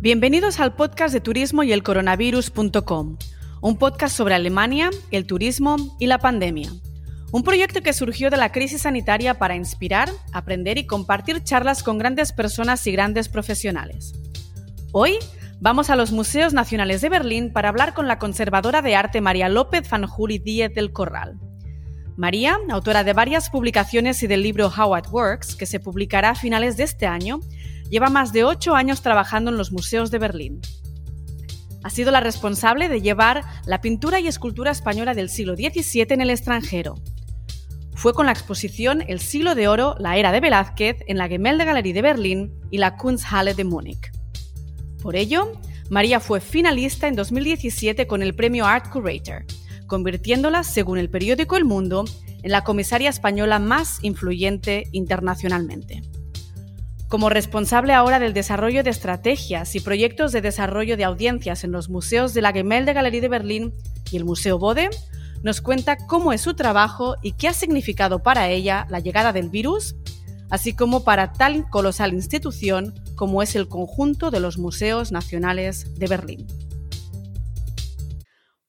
Bienvenidos al podcast de turismo y el coronavirus.com, un podcast sobre Alemania, el turismo y la pandemia. Un proyecto que surgió de la crisis sanitaria para inspirar, aprender y compartir charlas con grandes personas y grandes profesionales. Hoy vamos a los Museos Nacionales de Berlín para hablar con la conservadora de arte María López Van Juli Díez del Corral. María, autora de varias publicaciones y del libro How It Works, que se publicará a finales de este año, Lleva más de ocho años trabajando en los museos de Berlín. Ha sido la responsable de llevar la pintura y escultura española del siglo XVII en el extranjero. Fue con la exposición El siglo de oro, la era de Velázquez en la Gemäldegalerie de Berlín y la Kunsthalle de Múnich. Por ello, María fue finalista en 2017 con el premio Art Curator, convirtiéndola, según el periódico El Mundo, en la comisaria española más influyente internacionalmente. Como responsable ahora del desarrollo de estrategias y proyectos de desarrollo de audiencias en los museos de la Gemäldegalerie de Berlín y el Museo Bode, nos cuenta cómo es su trabajo y qué ha significado para ella la llegada del virus, así como para tal colosal institución como es el conjunto de los museos nacionales de Berlín.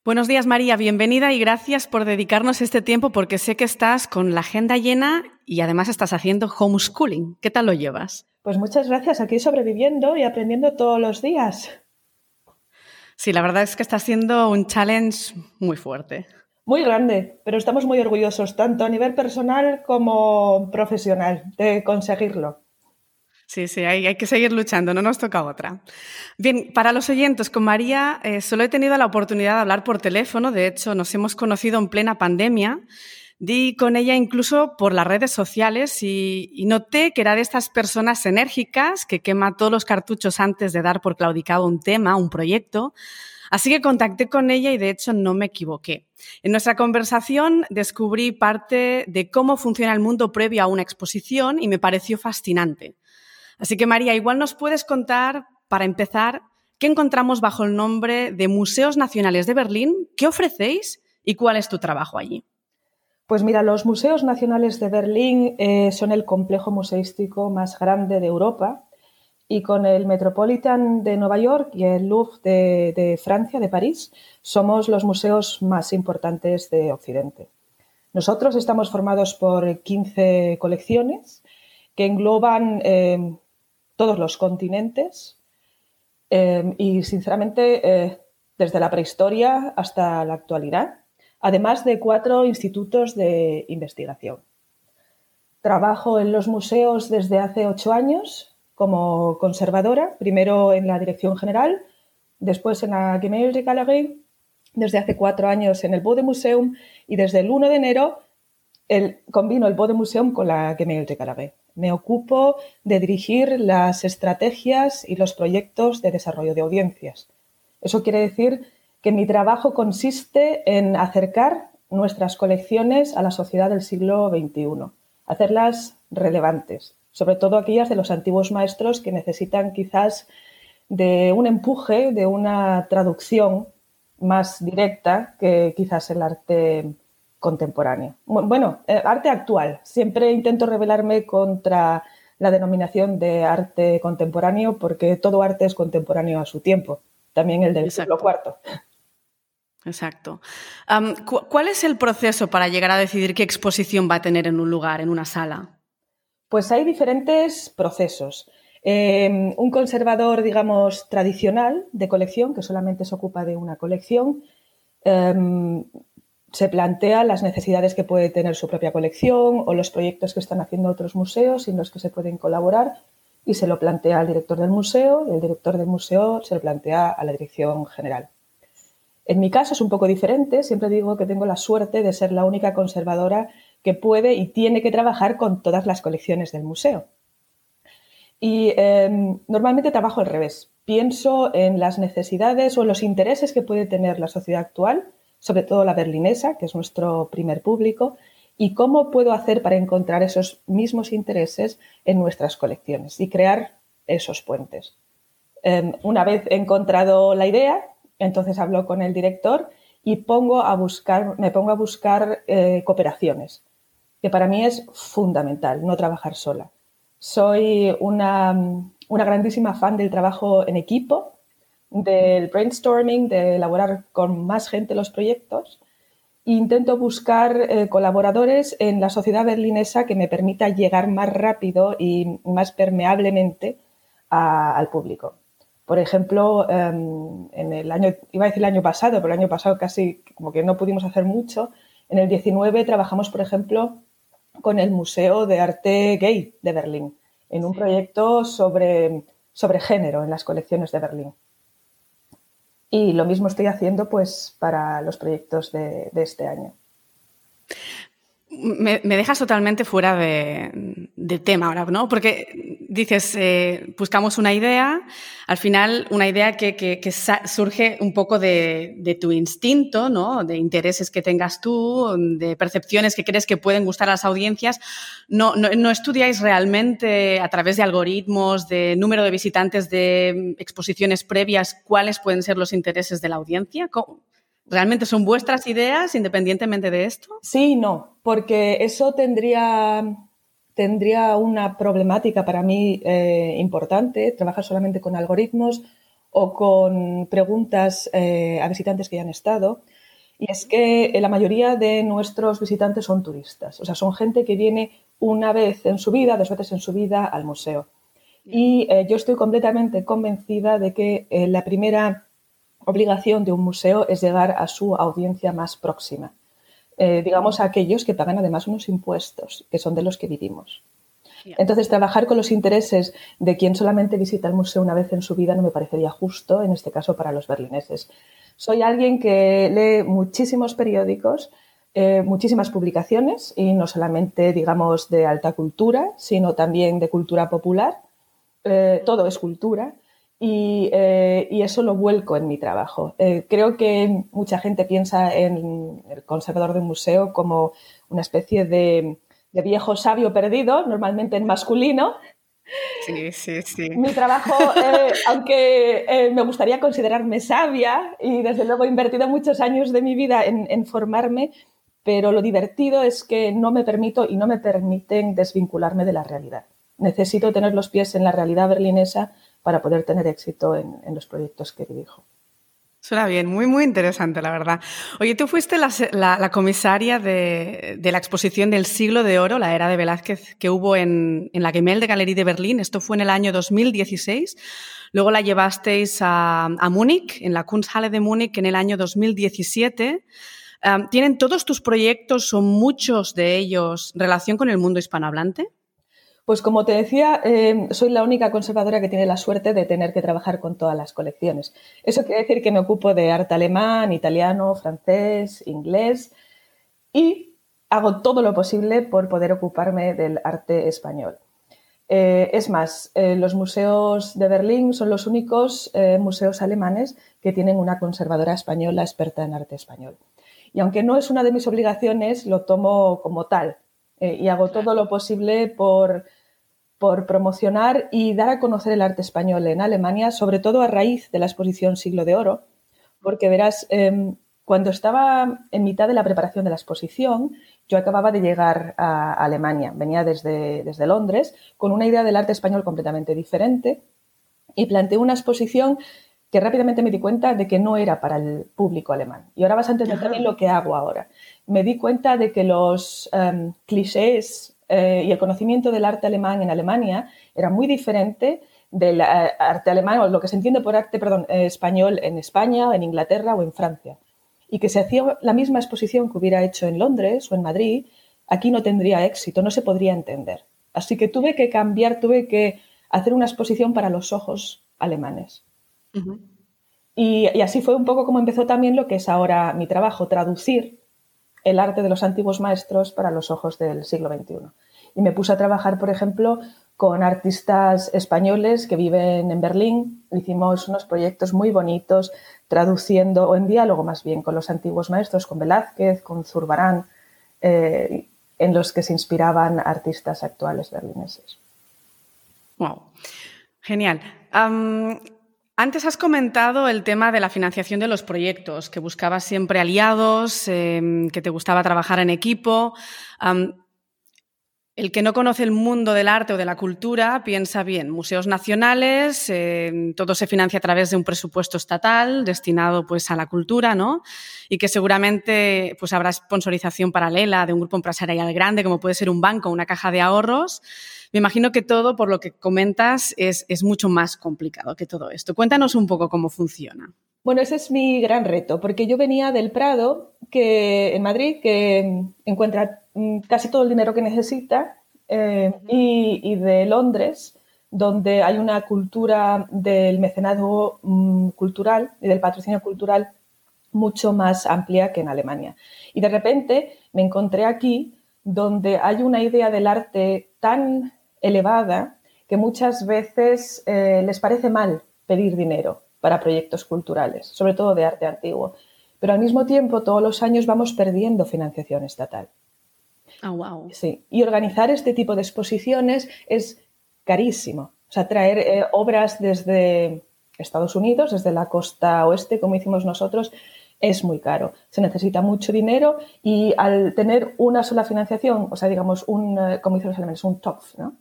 Buenos días María, bienvenida y gracias por dedicarnos este tiempo porque sé que estás con la agenda llena y además estás haciendo homeschooling. ¿Qué tal lo llevas? Pues muchas gracias, aquí sobreviviendo y aprendiendo todos los días. Sí, la verdad es que está siendo un challenge muy fuerte. Muy grande, pero estamos muy orgullosos, tanto a nivel personal como profesional, de conseguirlo. Sí, sí, hay, que seguir luchando, no nos toca otra. Bien, para los oyentes, con María eh, solo he tenido la oportunidad de hablar por teléfono, de hecho nos hemos conocido en plena pandemia Di con ella incluso por las redes sociales y, noté que era de estas personas enérgicas que quema todos los cartuchos antes de dar por claudicado un tema, un proyecto. Así que contacté con ella y de hecho no me equivoqué. En nuestra conversación descubrí parte de cómo funciona el mundo previo a una exposición y me pareció fascinante. Así que María, igual nos puedes contar, para empezar, qué encontramos bajo el nombre de Museos Nacionales de Berlín, qué ofrecéis y cuál es tu trabajo allí. Pues mira, los Museos Nacionales de Berlín eh, son el complejo museístico más grande de Europa y con el Metropolitan de Nueva York y el Louvre de, Francia, de París, somos los museos más importantes de Occidente. Nosotros estamos formados por 15 colecciones que engloban eh, todos los continentes eh, y, sinceramente, desde la prehistoria hasta la actualidad además de cuatro institutos de investigación. Trabajo en los museos desde hace ocho años como conservadora, primero en la dirección general, después en la Gemäldegalerie, desde hace cuatro años en el Bodemuseum y desde el 1 de enero el, combino el Bodemuseum con la Gemäldegalerie. Me ocupo de dirigir las estrategias y los proyectos de desarrollo de audiencias. Eso quiere decir que mi trabajo consiste en acercar nuestras colecciones a la sociedad del siglo XXI, hacerlas relevantes, sobre todo aquellas de los antiguos maestros que necesitan quizás de un empuje, de una traducción más directa que quizás el arte contemporáneo. Bueno, eh, arte actual. Siempre intento rebelarme contra la denominación de arte contemporáneo porque todo arte es contemporáneo a su tiempo, también el del siglo IV. Exacto. ¿Cuál es el proceso para llegar a decidir qué exposición va a tener en un lugar, en una sala? Pues hay diferentes procesos. Em, un conservador, digamos, tradicional de colección, que solamente se ocupa de una colección, em, se plantea las necesidades que puede tener su propia colección o los proyectos que están haciendo otros museos en los que se pueden colaborar y se lo plantea al director del museo y el director del museo se lo plantea a la dirección general. En mi caso es un poco diferente, siempre digo que tengo la suerte de ser la única conservadora que puede y tiene que trabajar con todas las colecciones del museo. Y em, normalmente trabajo al revés. Pienso en las necesidades o en los intereses que puede tener la sociedad actual, sobre todo la berlinesa, que es nuestro primer público, y cómo puedo hacer para encontrar esos mismos intereses en nuestras colecciones y crear esos puentes. Em, una vez encontrado la idea, entonces hablo con el director y me pongo a buscar eh, cooperaciones, que para mí es fundamental, no trabajar sola. Soy una, una grandísima fan del trabajo en equipo, del brainstorming, de elaborar con más gente los proyectos. E intento buscar eh, colaboradores en la sociedad berlinesa que me permita llegar más rápido y más permeablemente al público. Por ejemplo, em, en el año, iba a decir el año pasado, pero el año pasado casi como que no pudimos hacer mucho. En el 19 trabajamos, por ejemplo, con el Museo de Arte Gay de Berlín, en un proyecto sobre, sobre género en las colecciones de Berlín. Y lo mismo estoy haciendo pues para los proyectos de, de este año. Me, dejas totalmente fuera de, tema ahora, ¿no? Porque dices, eh, buscamos una idea, al final una idea que, surge un poco de, tu instinto, ¿no? De intereses que tengas tú, de percepciones que crees que pueden gustar a las audiencias. No, no, estudiáis realmente a través de algoritmos, de número de visitantes, de exposiciones previas, cuáles pueden ser los intereses de la audiencia? ¿Realmente son vuestras ideas independientemente de esto? Sí no, porque eso tendría, tendría una problemática para mí eh, importante, trabajar solamente con algoritmos o con preguntas eh, a visitantes que ya han estado. Y es que la mayoría de nuestros visitantes son turistas, o sea, son gente que viene una vez en su vida, dos veces en su vida al museo. Y eh, yo estoy completamente convencida de que la primera obligación de un museo es llegar a su audiencia más próxima, eh, digamos a aquellos que pagan además unos impuestos, que son de los que vivimos. Entonces, trabajar con los intereses de quien solamente visita el museo una vez en su vida no me parecería justo, en este caso para los berlineses. Soy alguien que lee muchísimos periódicos, eh, muchísimas publicaciones, y no solamente, digamos, de alta cultura, sino también de cultura popular. Eh, todo es cultura. Eh, y, eso lo vuelco en mi trabajo. Eh, creo que mucha gente piensa en el conservador de un museo como una especie de, viejo sabio perdido, normalmente en masculino. Sí, sí, sí. Mi trabajo, eh, aunque me gustaría considerarme sabia y desde luego he invertido muchos años de mi vida en, en formarme, pero lo divertido es que no me permito y no me permiten desvincularme de la realidad. Necesito tener los pies en la realidad berlinesa para poder tener éxito en, los proyectos que dirijo. Suena bien, muy, muy interesante, la verdad. Oye, tú fuiste la, comisaria de, la exposición del siglo de oro, la era de Velázquez, que hubo en, la Gemälde Galerie de Berlín. Esto fue en el año 2016. Luego la llevasteis a, Múnich, en la Kunsthalle de Múnich, en el año 2017. ¿Tienen todos tus proyectos o muchos de ellos relación con el mundo hispanohablante? Pues como te decía, eh, soy la única conservadora que tiene la suerte de tener que trabajar con todas las colecciones. Eso quiere decir que me ocupo de arte alemán, italiano, francés, inglés y hago todo lo posible por poder ocuparme del arte español. Eh, es más, eh, los museos de Berlín son los únicos museos alemanes que tienen una conservadora española experta en arte español. Y aunque no es una de mis obligaciones, lo tomo como tal y hago todo lo posible por por promocionar y dar a conocer el arte español en Alemania, sobre todo a raíz de la exposición Siglo de Oro, porque verás, em, cuando estaba en mitad de la preparación de la exposición, yo acababa de llegar a Alemania, venía desde, desde Londres, con una idea del arte español completamente diferente y planteé una exposición que rápidamente me di cuenta de que no era para el público alemán. Y ahora vas a entender también lo que hago ahora. Me di cuenta de que los em, clichés eh, y el conocimiento del arte alemán en Alemania era muy diferente del eh, arte alemán, o lo que se entiende por arte, perdón, eh, español en España, en Inglaterra o en Francia. Y que si hacía la misma exposición que hubiera hecho en Londres o en Madrid, aquí no tendría éxito, no se podría entender. Así que tuve que cambiar, tuve que hacer una exposición para los ojos alemanes. y, y, así fue un poco como empezó también lo que es ahora mi trabajo, traducir el arte de los antiguos maestros para los ojos del siglo XXI. Y me puse a trabajar, por ejemplo, con artistas españoles que viven en Berlín. Hicimos unos proyectos muy bonitos traduciendo, o en diálogo más bien, con los antiguos maestros, con Velázquez, con Zurbarán, eh, en los que se inspiraban artistas actuales berlineses. Wow, genial. Antes has comentado el tema de la financiación de los proyectos, que buscabas siempre aliados, em, que te gustaba trabajar en equipo. El que no conoce el mundo del arte o de la cultura piensa bien, museos nacionales, eh, todo se financia a través de un presupuesto estatal destinado pues a la cultura, ¿no? Y que seguramente pues habrá sponsorización paralela de un grupo empresarial grande como puede ser un banco, una caja de ahorros. Me imagino que todo, por lo que comentas, es mucho más complicado que todo esto. Cuéntanos un poco cómo funciona. Bueno, ese es mi gran reto, porque yo venía del Prado, que en Madrid, que encuentra mm, casi todo el dinero que necesita, eh, y, de Londres, donde hay una cultura del mecenazgo mm, cultural y del patrocinio cultural mucho más amplia que en Alemania. Y de repente me encontré aquí, donde hay una idea del arte tan elevada que muchas veces eh, les parece mal pedir dinero para proyectos culturales, sobre todo de arte antiguo. Pero al mismo tiempo, todos los años vamos perdiendo financiación estatal. Ah, wow. Sí, y organizar este tipo de exposiciones es carísimo. O sea, traer eh, obras desde Estados Unidos, desde la costa oeste, como hicimos nosotros, es muy caro. Se necesita mucho dinero y al tener una sola financiación, o sea, digamos, un, eh, como dicen los alemanes, un TOPF, ¿no?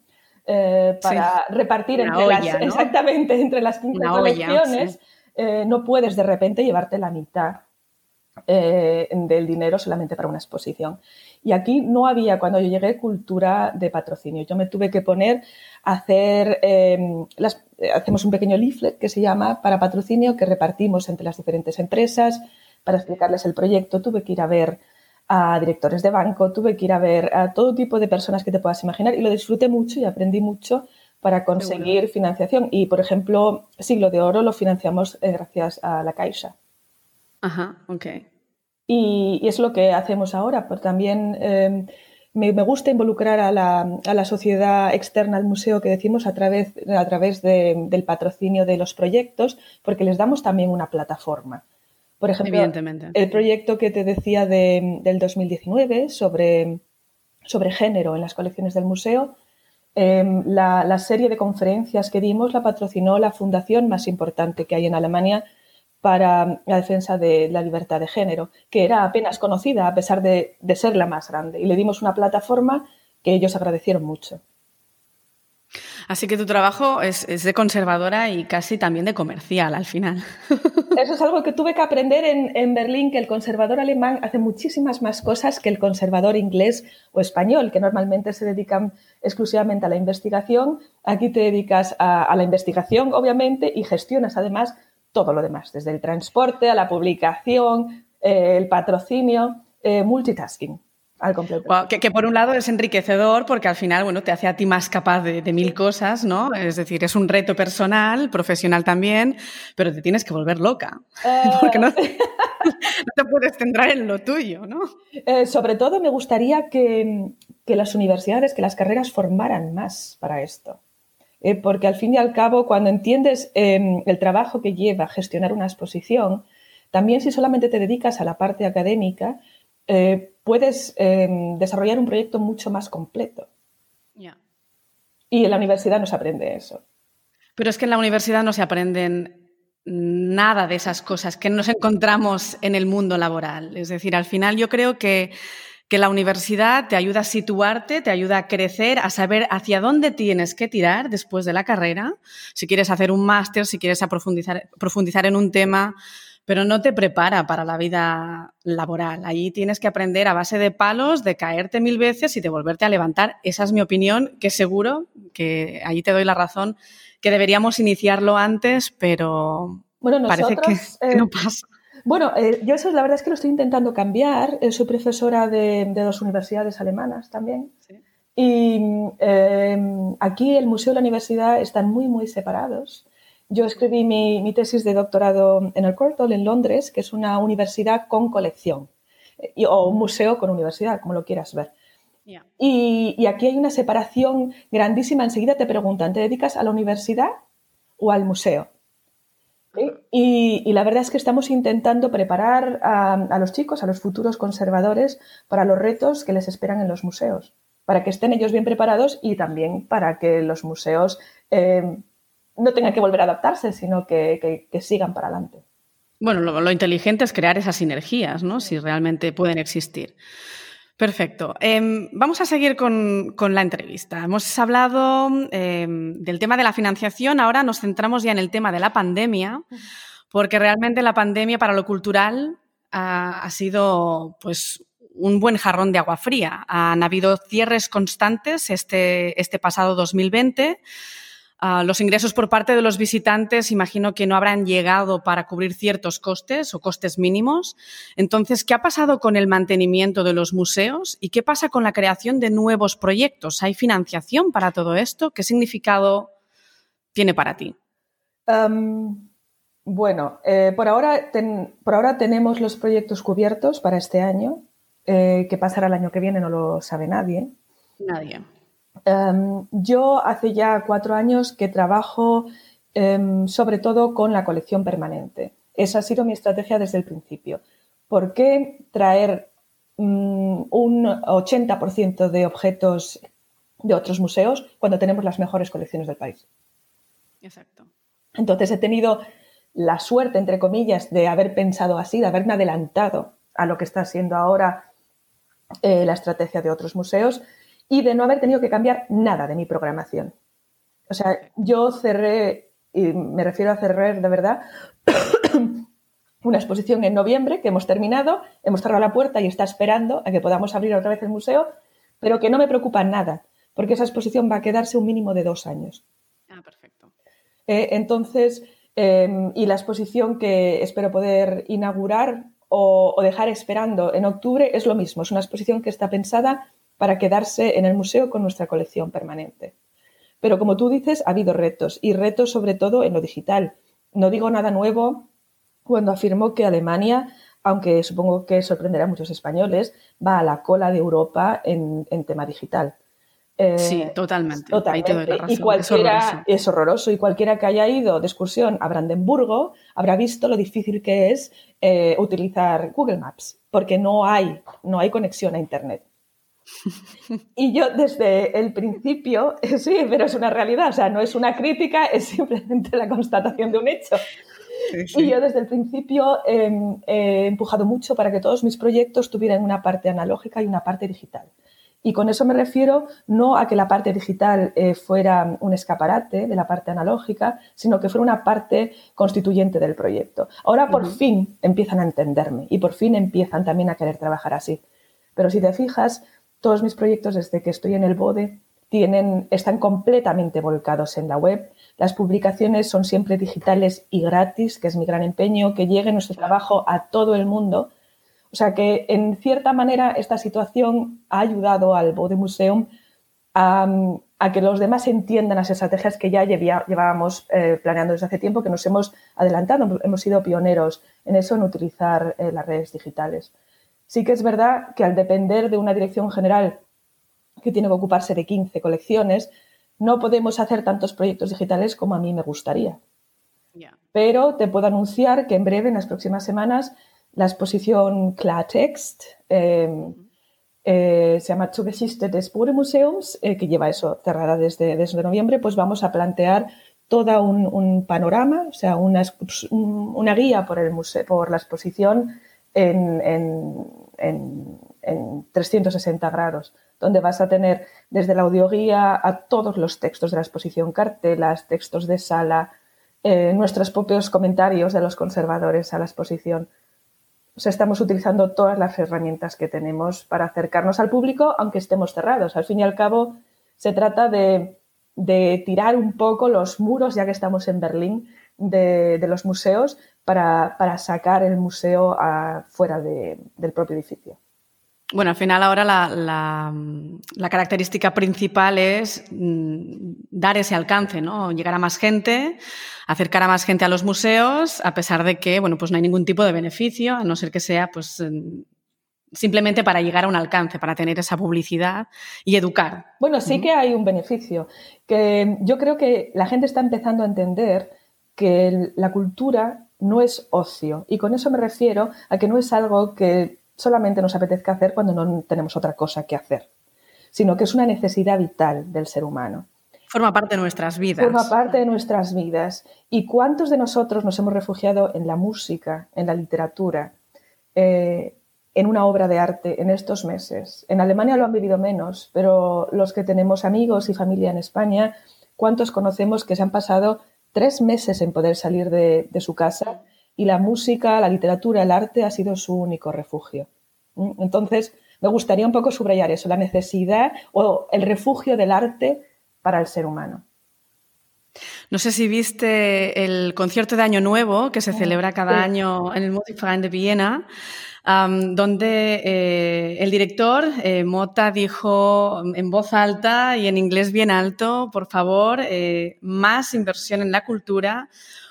Eh, para repartir entre las, exactamente, entre las cinco colecciones, eh, no puedes de repente llevarte la mitad eh, del dinero solamente para una exposición. Y aquí no había, cuando yo llegué, cultura de patrocinio. Yo me tuve que poner a hacer, em, las, hacemos un pequeño leaflet que se llama para patrocinio que repartimos entre las diferentes empresas para explicarles el proyecto. Tuve que ir a ver a directores de banco, tuve que ir a ver a todo tipo de personas que te puedas imaginar y lo disfruté mucho y aprendí mucho para conseguir financiación. Y, por ejemplo, Siglo de Oro lo financiamos eh, gracias a la Caixa. Ajá, ok. Y, es lo que hacemos ahora, pero también em, me, gusta involucrar a la, sociedad externa al museo que decimos a través, a través del patrocinio de los proyectos, porque les damos también una plataforma. Por ejemplo, el proyecto que te decía del 2019 sobre, sobre género en las colecciones del museo, em, la, serie de conferencias que dimos la patrocinó la fundación más importante que hay en Alemania para la defensa de la libertad de género, que era apenas conocida a pesar de ser la más grande. Y le dimos una plataforma que ellos agradecieron mucho. Así que tu trabajo es, de conservadora y casi también de comercial al final. Eso es algo que tuve que aprender en, Berlín, que el conservador alemán hace muchísimas más cosas que el conservador inglés o español, que normalmente se dedican exclusivamente a la investigación. Aquí te dedicas a, la investigación, obviamente, y gestionas además todo lo demás, desde el transporte a la publicación, eh, el patrocinio, eh, multitasking. Al completo. que, por un lado es enriquecedor porque al final, bueno, te hace a ti más capaz de, mil cosas, ¿no? Es decir, es un reto personal, profesional también, pero te tienes que volver loca. Porque no, te puedes centrar en lo tuyo, ¿no? Eh, sobre todo me gustaría que, las universidades, que las carreras formaran más para esto. Eh, porque al fin y al cabo, cuando entiendes em, el trabajo que lleva gestionar una exposición, también si solamente te dedicas a la parte académica, eh, puedes em, desarrollar un proyecto mucho más completo. Y en la universidad no se aprende eso. Pero es que en la universidad no se aprenden nada de esas cosas que nos encontramos en el mundo laboral. Es decir, al final yo creo que, que la universidad te ayuda a situarte, te ayuda a crecer, a saber hacia dónde tienes que tirar después de la carrera. Si quieres hacer un máster, si quieres profundizar, profundizar en un tema, pero no te prepara para la vida laboral. Allí tienes que aprender a base de palos, de caerte mil veces y de volverte a levantar. Esa es mi opinión, que seguro que allí te doy la razón, que deberíamos iniciarlo antes, pero parece que, no eh, pasa. Bueno, eh, yo eso la verdad es que lo estoy intentando cambiar. Eh, soy profesora de, dos universidades alemanas también. Y aquí el museo y la universidad están muy, muy separados. Yo escribí mi, tesis de doctorado en el Courtauld, en Londres, que es una universidad con colección, o un museo con universidad, como lo quieras ver. Y, aquí hay una separación grandísima. Enseguida te preguntan, ¿te dedicas a la universidad o al museo? Y, la verdad es que estamos intentando preparar a, los chicos, a los futuros conservadores, para los retos que les esperan en los museos, para que estén ellos bien preparados y también para que los museos eh, no tengan que volver a adaptarse, sino que, sigan para adelante. Bueno, lo, inteligente es crear esas sinergias, ¿no? Si realmente pueden existir. Perfecto. Em, vamos a seguir con, la entrevista. Hemos hablado em, del tema de la financiación, ahora nos centramos ya en el tema de la pandemia, porque realmente la pandemia para lo cultural ha, sido pues un buen jarrón de agua fría. Han habido cierres constantes este, este pasado 2020 Ah, los ingresos por parte de los visitantes imagino que no habrán llegado para cubrir ciertos costes o costes mínimos. Entonces, ¿qué ha pasado con el mantenimiento de los museos y qué pasa con la creación de nuevos proyectos? ¿Hay financiación para todo esto? ¿Qué significado tiene para ti? bueno, eh, por, ahora por ahora tenemos los proyectos cubiertos para este año. Eh, ¿Qué pasará el año que viene? No lo sabe nadie. Nadie. Em, yo hace ya cuatro años que trabajo em, sobre todo con la colección permanente. Esa ha sido mi estrategia desde el principio. ¿Por qué traer mm, un 80% de objetos de otros museos cuando tenemos las mejores colecciones del país? Exacto. Entonces he tenido la suerte, entre comillas, de haber pensado así, de haberme adelantado a lo que está siendo ahora eh, la estrategia de otros museos y de no haber tenido que cambiar nada de mi programación. O sea, yo cerré, y me refiero a cerrar de verdad, una exposición en noviembre que hemos terminado, hemos cerrado la puerta y está esperando a que podamos abrir otra vez el museo, pero que no me preocupa nada, porque esa exposición va a quedarse un mínimo de dos años. Ah, perfecto. Eh, entonces, em, y la exposición que espero poder inaugurar o, o dejar esperando en octubre es lo mismo, es una exposición que está pensada para quedarse en el museo con nuestra colección permanente. Pero como tú dices, ha habido retos y retos sobre todo en lo digital. No digo nada nuevo cuando afirmo que Alemania, aunque supongo que sorprenderá a muchos españoles, va a la cola de Europa en, tema digital. Eh, sí, totalmente. Y cualquiera, es horroroso. Y cualquiera que haya ido de excursión a Brandenburgo habrá visto lo difícil que es eh, utilizar Google Maps, porque no hay, no hay conexión a Internet. Y yo desde el principio, sí, pero es una realidad, o sea, no es una crítica, es simplemente la constatación de un hecho. Y yo desde el principio em, he empujado mucho para que todos mis proyectos tuvieran una parte analógica y una parte digital. Y con eso me refiero no a que la parte digital eh, fuera un escaparate de la parte analógica, sino que fuera una parte constituyente del proyecto. Ahora por fin empiezan a entenderme y por fin empiezan también a querer trabajar así. Pero si te fijas, todos mis proyectos desde que estoy en el BODE tienen, están completamente volcados en la web. Las publicaciones son siempre digitales y gratis, que es mi gran empeño, que llegue nuestro trabajo a todo el mundo. O sea que, en cierta manera, esta situación ha ayudado al Bode Museum a, que los demás entiendan las estrategias que ya llevábamos eh, planeando desde hace tiempo, que nos hemos adelantado, hemos sido pioneros en eso, en utilizar eh, las redes digitales. Sí que es verdad que al depender de una dirección general que tiene que ocuparse de 15 colecciones, no podemos hacer tantos proyectos digitales como a mí me gustaría. Pero te puedo anunciar que en breve, en las próximas semanas, la exposición Klartext em, eh, se llama Zugeschichte des Museums, eh, que lleva eso cerrada desde, desde, noviembre, pues vamos a plantear todo un, panorama, o sea, una, una guía por, el museo, por la exposición en, 360 grados, donde vas a tener desde la audioguía a todos los textos de la exposición, cartelas, textos de sala, eh, nuestros propios comentarios de los conservadores a la exposición. Estamos utilizando todas las herramientas que tenemos para acercarnos al público, aunque estemos cerrados. Al fin y al cabo, se trata de, tirar un poco los muros, ya que estamos en Berlín, de los museos para, sacar el museo fuera del propio edificio. Bueno, al final ahora la, característica principal es mm, dar ese alcance, ¿no? Llegar a más gente, acercar a más gente a los museos, a pesar de que, bueno, pues no hay ningún tipo de beneficio, a no ser que sea, pues, mm, simplemente para llegar a un alcance, para tener esa publicidad y educar. Bueno, sí que hay un beneficio, que yo creo que la gente está empezando a entender que la cultura no es ocio. Y con eso me refiero a que no es algo que solamente nos apetezca hacer cuando no tenemos otra cosa que hacer, sino que es una necesidad vital del ser humano. Forma parte de nuestras vidas. Forma parte de nuestras vidas. ¿Y cuántos de nosotros nos hemos refugiado en la música, en la literatura, eh, en una obra de arte en estos meses. En Alemania lo han vivido menos, pero los que tenemos amigos y familia en España, ¿cuántos conocemos que se han pasado tres meses en poder salir de, su casa y la música, la literatura, el arte ha sido su único refugio? ¿Mm? Entonces, me gustaría un poco subrayar eso, la necesidad o el refugio del arte para el ser humano. No sé si viste el concierto de Año Nuevo que se celebra cada año en el Musikverein de Viena, donde eh, el director eh, Mota dijo en voz alta y en inglés bien alto, por favor, eh, más inversión en la cultura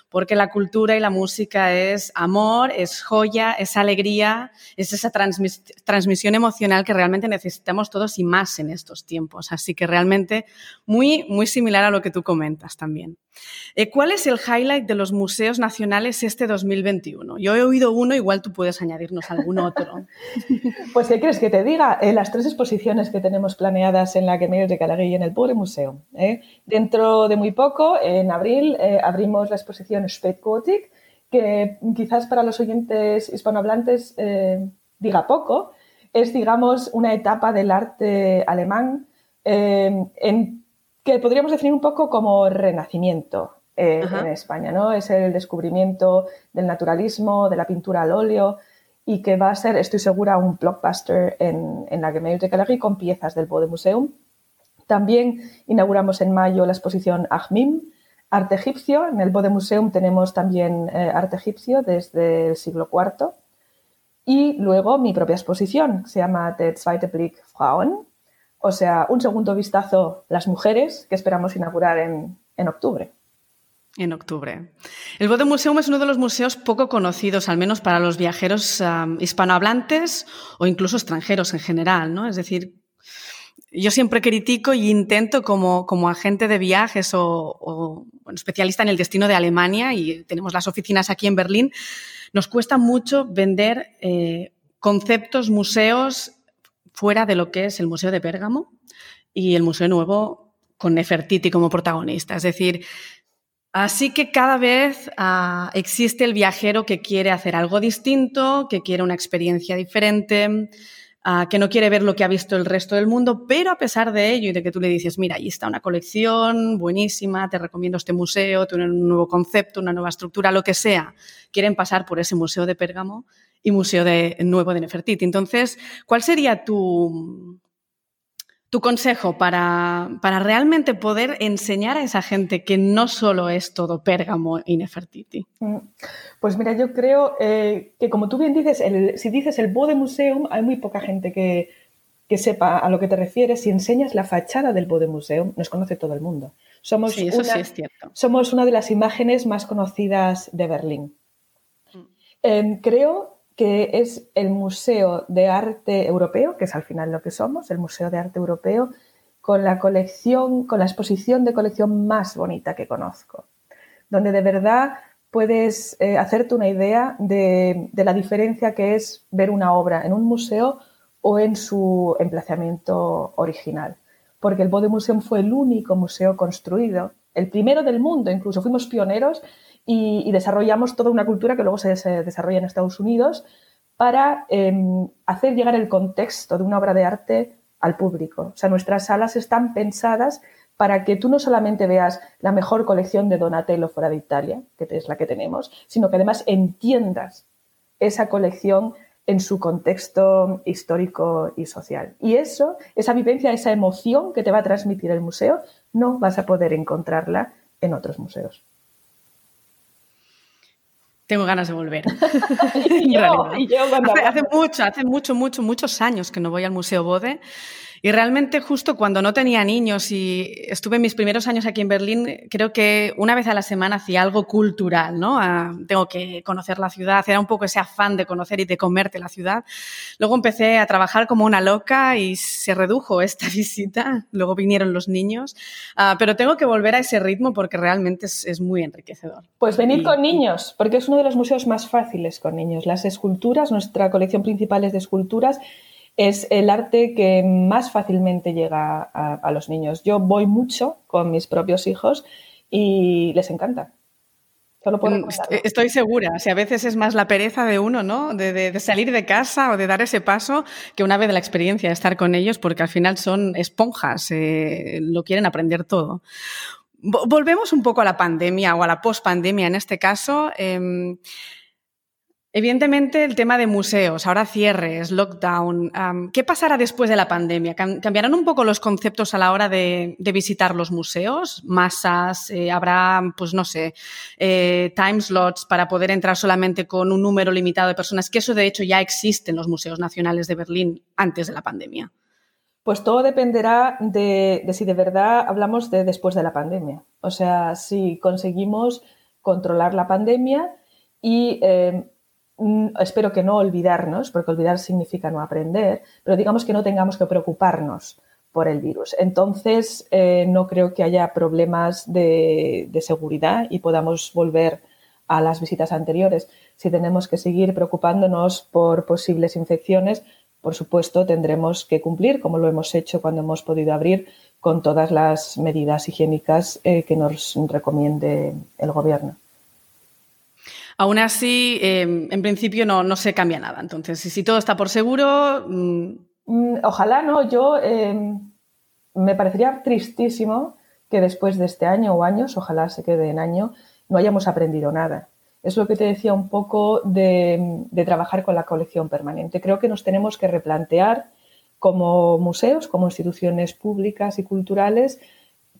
porque la cultura y la música es amor, es joya, es alegría, es esa transmisión emocional que realmente necesitamos todos y más en estos tiempos. Así que realmente muy, muy similar a lo que tú comentas también. Eh, ¿Cuál es el highlight de los museos nacionales este 2021? Yo he oído uno, igual tú puedes añadirnos algún otro. pues, ¿qué crees que te diga? Eh, las tres exposiciones que tenemos planeadas en la Gemelos de Calagui y en el Pobre Museo. ¿eh? Dentro de muy poco, en abril, abrimos la exposición Spätgotik, que quizás para los oyentes hispanohablantes diga poco. Es, digamos, una etapa del arte alemán en que podríamos definir un poco como renacimiento eh, en España, ¿no? Es el descubrimiento del naturalismo, de la pintura al óleo y que va a ser, estoy segura, un blockbuster en, en la de Galerie con piezas del Bode Museum. También inauguramos en mayo la exposición Ahmim, arte egipcio. En el Bode Museum tenemos también eh, arte egipcio desde el siglo IV. Y luego mi propia exposición, se llama Der Zweite Blick Frauen, o sea, un segundo vistazo las mujeres que esperamos inaugurar en, octubre. En octubre. El Bode Museum es uno de los museos poco conocidos, al menos para los viajeros hispanohablantes o incluso extranjeros en general, ¿no? Es decir, yo siempre critico y intento como, como agente de viajes o, especialista en el destino de Alemania, y tenemos las oficinas aquí en Berlín, nos cuesta mucho vender eh, conceptos, museos fuera de lo que es el Museo de Pérgamo y el Museo Nuevo con Nefertiti como protagonista. Es decir, así que cada vez ah, existe el viajero que quiere hacer algo distinto, que quiere una experiencia diferente, que no quiere ver lo que ha visto el resto del mundo, pero a pesar de ello y de que tú le dices, mira, ahí está una colección buenísima, te recomiendo este museo, tiene un nuevo concepto, una nueva estructura, lo que sea, quieren pasar por ese Museo de Pérgamo y Museo de, Nuevo de Nefertiti. Entonces, ¿cuál sería tu, tu consejo para, para, realmente poder enseñar a esa gente que no solo es todo Pérgamo y Nefertiti? Mm. Pues mira, yo creo eh, que como tú bien dices, si dices el Bode Museum, hay muy poca gente que, que, sepa a lo que te refieres. Si enseñas la fachada del Bode Museum, nos conoce todo el mundo. Somos sí, eso sí es cierto. Somos una de las imágenes más conocidas de Berlín. Mm. Em, creo que es el Museo de Arte Europeo, que es al final lo que somos, el Museo de Arte Europeo, con la colección, con la exposición de colección más bonita que conozco, donde de verdad puedes eh, hacerte una idea de, la diferencia que es ver una obra en un museo o en su emplazamiento original. Porque el Bode Museum fue el único museo construido, el primero del mundo, incluso fuimos pioneros y, desarrollamos toda una cultura que luego se, desarrolla en Estados Unidos para em, hacer llegar el contexto de una obra de arte al público. O sea, nuestras salas están pensadas para que tú no solamente veas la mejor colección de Donatello fuera de Italia, que es la que tenemos, sino que además entiendas esa colección en su contexto histórico y social. Y eso, esa vivencia, esa emoción que te va a transmitir el museo, no vas a poder encontrarla en otros museos. Tengo ganas de volver. y yo, y yo hace, hace, mucho, hace mucho, mucho, muchos años que no voy al Museo Bode y realmente justo cuando no tenía niños y estuve en mis primeros años aquí en Berlín, creo que una vez a la semana hacía algo cultural, ¿no? Ah, tengo que conocer la ciudad, era un poco ese afán de conocer y de comerte la ciudad. Luego empecé a trabajar como una loca y se redujo esta visita, luego vinieron los niños, ah, pero tengo que volver a ese ritmo porque realmente es, muy enriquecedor. Pues venid con niños, porque es uno de los museos más fáciles con niños. Las esculturas, nuestra colección principal es de esculturas es el arte que más fácilmente llega a, los niños. Yo voy mucho con mis propios hijos y les encanta. Mm, estoy segura, si a veces es más la pereza de uno, ¿no? De, salir de casa o de dar ese paso que una vez de la experiencia de estar con ellos, porque al final son esponjas, eh, lo quieren aprender todo. Volvemos un poco a la pandemia o a la pospandemia en este caso. Em, Evidentemente, el tema de museos, ahora cierres, lockdown, ¿qué pasará después de la pandemia? ¿Cambiarán un poco los conceptos a la hora de, visitar los museos? ¿Masas? Eh, ¿Habrá, pues no sé, eh, time slots para poder entrar solamente con un número limitado de personas? Que eso, de hecho, ya existe en los museos nacionales de Berlín antes de la pandemia. Pues todo dependerá de, si de verdad hablamos de después de la pandemia. O sea, si conseguimos controlar la pandemia y eh, espero que no olvidarnos, porque olvidar significa no aprender, pero digamos que no tengamos que preocuparnos por el virus. Entonces, eh, no creo que haya problemas de, seguridad y podamos volver a las visitas anteriores. Si tenemos que seguir preocupándonos por posibles infecciones, por supuesto, tendremos que cumplir, como lo hemos hecho cuando hemos podido abrir, con todas las medidas higiénicas eh, que nos recomiende el Gobierno. Aún así, em, en principio no, se cambia nada. Entonces, si, todo está por seguro. Mm, mm, ojalá no. Yo em, me parecería tristísimo que después de este año o años, ojalá se quede en año, no hayamos aprendido nada. Es lo que te decía un poco de trabajar con la colección permanente. Creo que nos tenemos que replantear como museos, como instituciones públicas y culturales,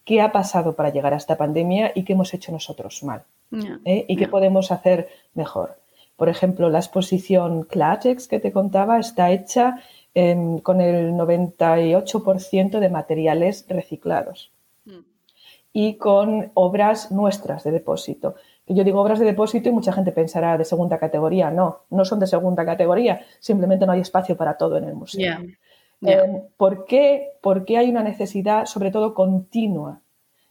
qué ha pasado para llegar a esta pandemia y qué hemos hecho nosotros mal. ¿Eh? y qué podemos hacer mejor. Por ejemplo, la exposición Clatex que te contaba está hecha em, con el 98% de materiales reciclados mm. y con obras nuestras de depósito. Yo digo obras de depósito y mucha gente pensará de segunda categoría. No, no son de segunda categoría, simplemente no hay espacio para todo en el museo. Em, ¿por, qué, ¿Por qué hay una necesidad, sobre todo continua,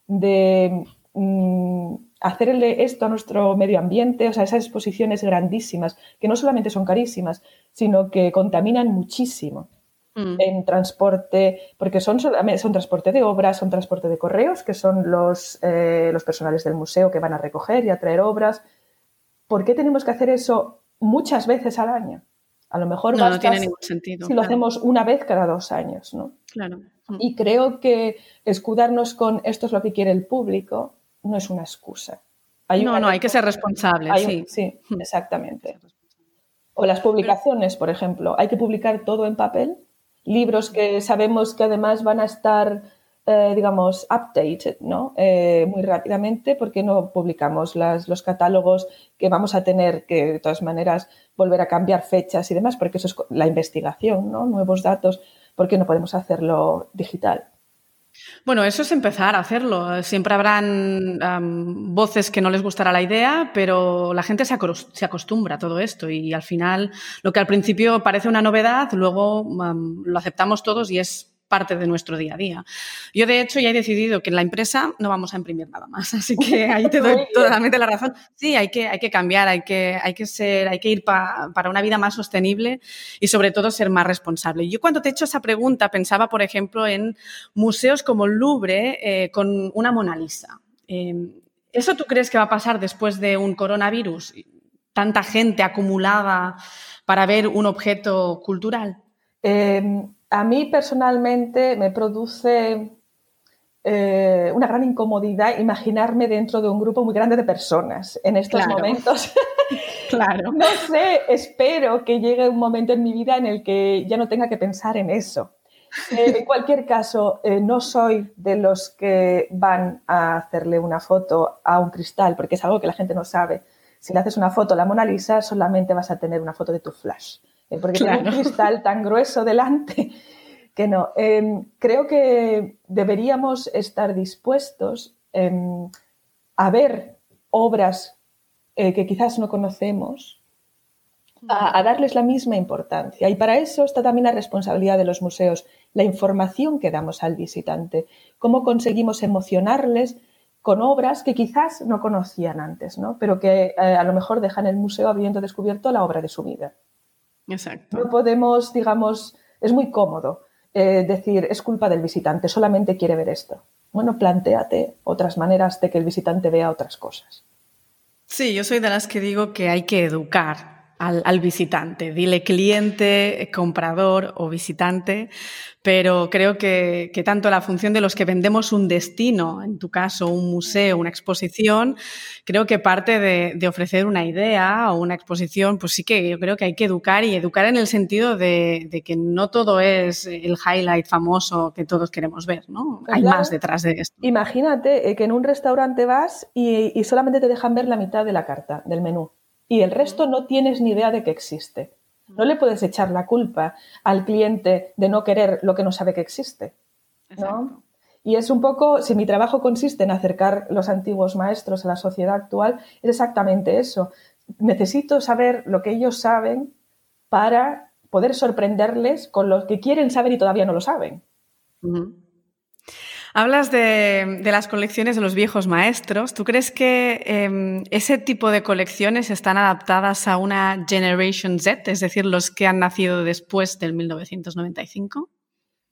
de mm, hacerle esto a nuestro medio ambiente, o sea, esas exposiciones grandísimas, que no solamente son carísimas, sino que contaminan muchísimo mm. en transporte, porque son, son transporte de obras, son transporte de correos, que son los, eh, los personales del museo que van a recoger y a traer obras. ¿Por qué tenemos que hacer eso muchas veces al año? A lo mejor no, tiene ningún sentido. Si lo hacemos una vez cada dos años, ¿no? Claro. Y creo que escudarnos con esto es lo que quiere el público no es una excusa. no, no, hay que ser responsable. sí. sí, exactamente. O las publicaciones, por ejemplo. Hay que publicar todo en papel. Libros que sabemos que además van a estar, eh, digamos, updated, ¿no? Eh, muy rápidamente, porque no publicamos los catálogos que vamos a tener que, de todas maneras, volver a cambiar fechas y demás, porque eso es la investigación, ¿no? Nuevos datos, porque no podemos hacerlo digital. Bueno, eso es empezar a hacerlo. Siempre habrán voces que no les gustará la idea, pero la gente se, acostumbra a todo esto y al final lo que al principio parece una novedad, luego lo aceptamos todos y es parte de nuestro día a día. Yo, de hecho, ya he decidido que en la empresa no vamos a imprimir nada más, así que ahí te doy totalmente la razón. Sí, hay que, hay que cambiar, hay que, hay que, ser, hay que ir para una vida más sostenible y, sobre todo, ser más responsable. Yo, cuando te he hecho esa pregunta, pensaba, por ejemplo, en museos como el Louvre eh, con una Mona Lisa. Em, ¿Eso tú crees que va a pasar después de un coronavirus? Tanta gente acumulada para ver un objeto cultural. Em, a mí personalmente me produce eh, una gran incomodidad imaginarme dentro de un grupo muy grande de personas en estos momentos. claro. No sé, espero que llegue un momento en mi vida en el que ya no tenga que pensar en eso. Eh, en cualquier caso, eh, no soy de los que van a hacerle una foto a un cristal, porque es algo que la gente no sabe. Si le haces una foto a la Mona Lisa, solamente vas a tener una foto de tu flash. Eh, porque tiene un cristal tan grueso delante que no. Em, creo que deberíamos estar dispuestos em, a ver obras eh, que quizás no conocemos, a, darles la misma importancia. Y para eso está también la responsabilidad de los museos, la información que damos al visitante, cómo conseguimos emocionarles con obras que quizás no conocían antes, ¿no? pero que eh, a lo mejor dejan el museo habiendo descubierto la obra de su vida. Exacto. No podemos, digamos, es muy cómodo eh, decir, es culpa del visitante, solamente quiere ver esto. Bueno, planteate otras maneras de que el visitante vea otras cosas. Sí, yo soy de las que digo que hay que educar al, visitante. Dile cliente, comprador o visitante, pero creo que, tanto la función de los que vendemos un destino, en tu caso un museo, una exposición, creo que parte de, ofrecer una idea o una exposición, pues sí que yo creo que hay que educar y educar en el sentido de, que no todo es el highlight famoso que todos queremos ver, ¿no? hay más detrás de esto. Imagínate eh, que en un restaurante vas y solamente te dejan ver la mitad de la carta, del menú y el resto no tienes ni idea de que existe. No le puedes echar la culpa al cliente de no querer lo que no sabe que existe. Y es un poco, si mi trabajo consiste en acercar los antiguos maestros a la sociedad actual, es exactamente eso. Necesito saber lo que ellos saben para poder sorprenderles con lo que quieren saber y todavía no lo saben. Hablas de, las colecciones de los viejos maestros. ¿Tú crees que em, ese tipo de colecciones están adaptadas a una Generation Z, es decir, los que han nacido después del 1995?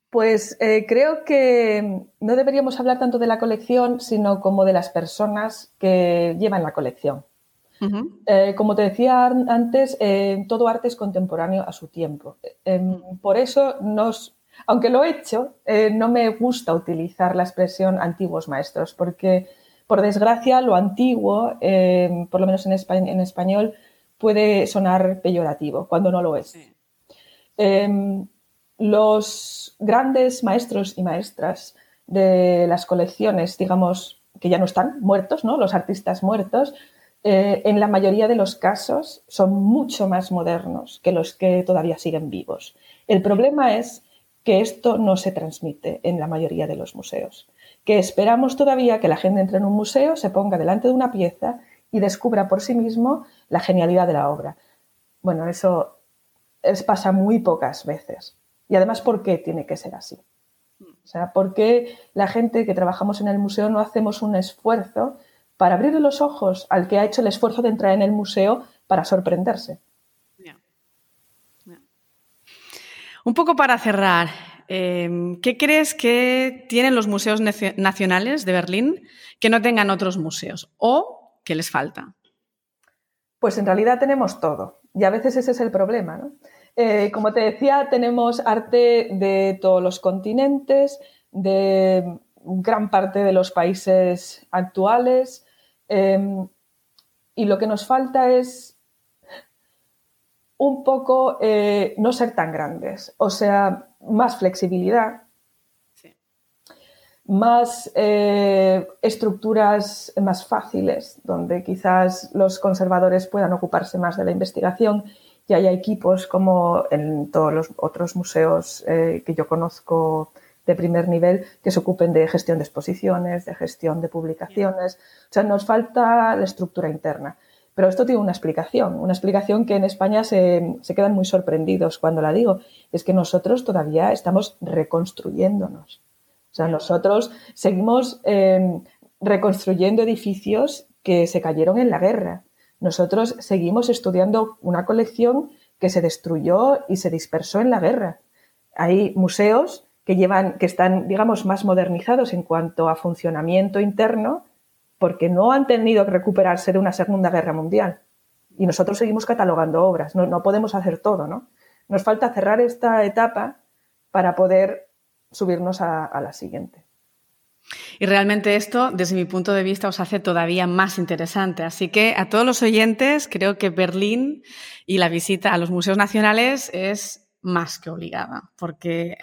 Pues eh, creo que no deberíamos hablar tanto de la colección, sino como de las personas que llevan la colección. Eh, como te decía antes, eh, todo arte es contemporáneo a su tiempo. Em, por eso nos aunque lo he hecho, eh, no me gusta utilizar la expresión antiguos maestros, porque por desgracia lo antiguo, eh, por lo menos en, español, puede sonar peyorativo cuando no lo es. Em, los grandes maestros y maestras de las colecciones, digamos, que ya no están muertos, ¿no? los artistas muertos, eh, en la mayoría de los casos son mucho más modernos que los que todavía siguen vivos. El problema es que esto no se transmite en la mayoría de los museos, que esperamos todavía que la gente entre en un museo, se ponga delante de una pieza y descubra por sí mismo la genialidad de la obra. Bueno, eso pasa muy pocas veces. Y además, ¿por qué tiene que ser así? O sea, ¿por qué la gente que trabajamos en el museo no hacemos un esfuerzo para abrir los ojos al que ha hecho el esfuerzo de entrar en el museo para sorprenderse? Un poco para cerrar, em, ¿qué crees que tienen los museos nacionales de Berlín que no tengan otros museos o que les falta? Pues en realidad tenemos todo y a veces ese es el problema. Eh, como te decía, tenemos arte de todos los continentes, de gran parte de los países actuales em, y lo que nos falta es un poco eh, no ser tan grandes, o sea, más flexibilidad, más eh, estructuras más fáciles, donde quizás los conservadores puedan ocuparse más de la investigación y haya equipos como en todos los otros museos eh, que yo conozco de primer nivel que se ocupen de gestión de exposiciones, de gestión de publicaciones. O sea, nos falta la estructura interna. Pero esto tiene una explicación, una explicación que en España se, quedan muy sorprendidos cuando la digo. Es que nosotros todavía estamos reconstruyéndonos. O sea, nosotros seguimos em, reconstruyendo edificios que se cayeron en la guerra. Nosotros seguimos estudiando una colección que se destruyó y se dispersó en la guerra. Hay museos que llevan, que están, digamos, más modernizados en cuanto a funcionamiento interno, porque no han tenido que recuperarse de una Segunda Guerra Mundial. Y nosotros seguimos catalogando obras, no, podemos hacer todo, ¿no? Nos falta cerrar esta etapa para poder subirnos a, la siguiente. Y realmente esto, desde mi punto de vista, os hace todavía más interesante. Así que a todos los oyentes, creo que Berlín y la visita a los museos nacionales es más que obligada, porque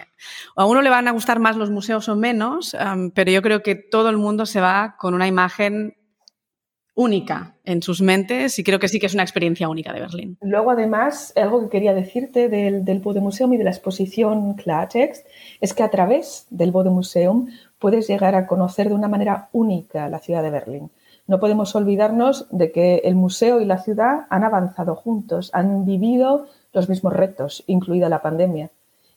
a uno le van a gustar más los museos o menos, pero yo creo que todo el mundo se va con una imagen única en sus mentes y creo que sí que es una experiencia única de Berlín. Luego, además, algo que quería decirte del, del Museum y de la exposición Klartext es que a través del Museum puedes llegar a conocer de una manera única la ciudad de Berlín. No podemos olvidarnos de que el museo y la ciudad han avanzado juntos, han vivido los mismos retos, incluida la pandemia.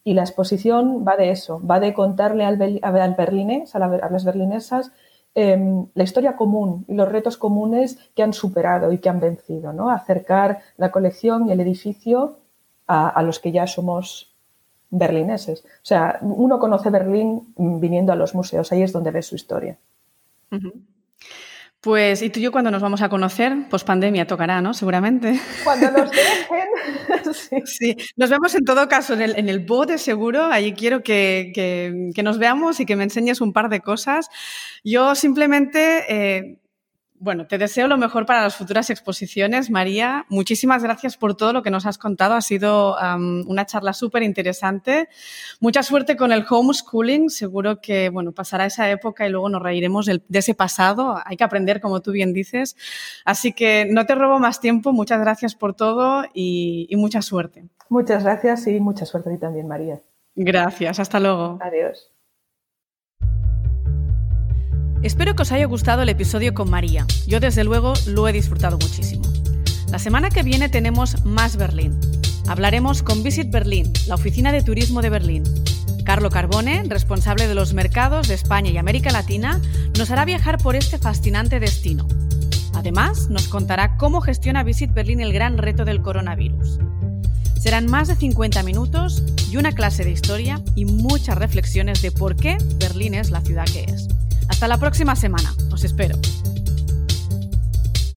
Y la exposición va de eso, va de contarle al, al berlinés, a, las berlinesas, em, la historia común y los retos comunes que han superado y que han vencido, ¿no? Acercar la colección y el edificio a, los que ya somos berlineses. O sea, uno conoce Berlín viniendo a los museos, ahí es donde ve su historia. Pues, ¿y tú y yo cuando nos vamos a conocer? Pues pandemia tocará, ¿no? Seguramente. Cuando nos dejen. sí. nos vemos en todo caso en el, en el bote seguro. Allí quiero que, que, nos veamos y que me enseñes un par de cosas. Yo simplemente eh, bueno, te deseo lo mejor para las futuras exposiciones, María. Muchísimas gracias por todo lo que nos has contado. Ha sido una charla súper interesante. Mucha suerte con el homeschooling. Seguro que, bueno, pasará esa época y luego nos reiremos de ese pasado. Hay que aprender, como tú bien dices. Así que no te robo más tiempo. Muchas gracias por todo y, y mucha suerte. Muchas gracias y mucha suerte a ti también, María. Gracias. Hasta luego. Adiós. Espero que os haya gustado el episodio con María. Yo desde luego lo he disfrutado muchísimo. La semana que viene tenemos más Berlín. Hablaremos con Visit Berlín, la oficina de turismo de Berlín. Carlo Carbone, responsable de los mercados de España y América Latina, nos hará viajar por este fascinante destino. Además, nos contará cómo gestiona Visit Berlín el gran reto del coronavirus. Serán más de 50 minutos y una clase de historia y muchas reflexiones de por qué Berlín es la ciudad que es. Hasta la próxima semana. Os espero.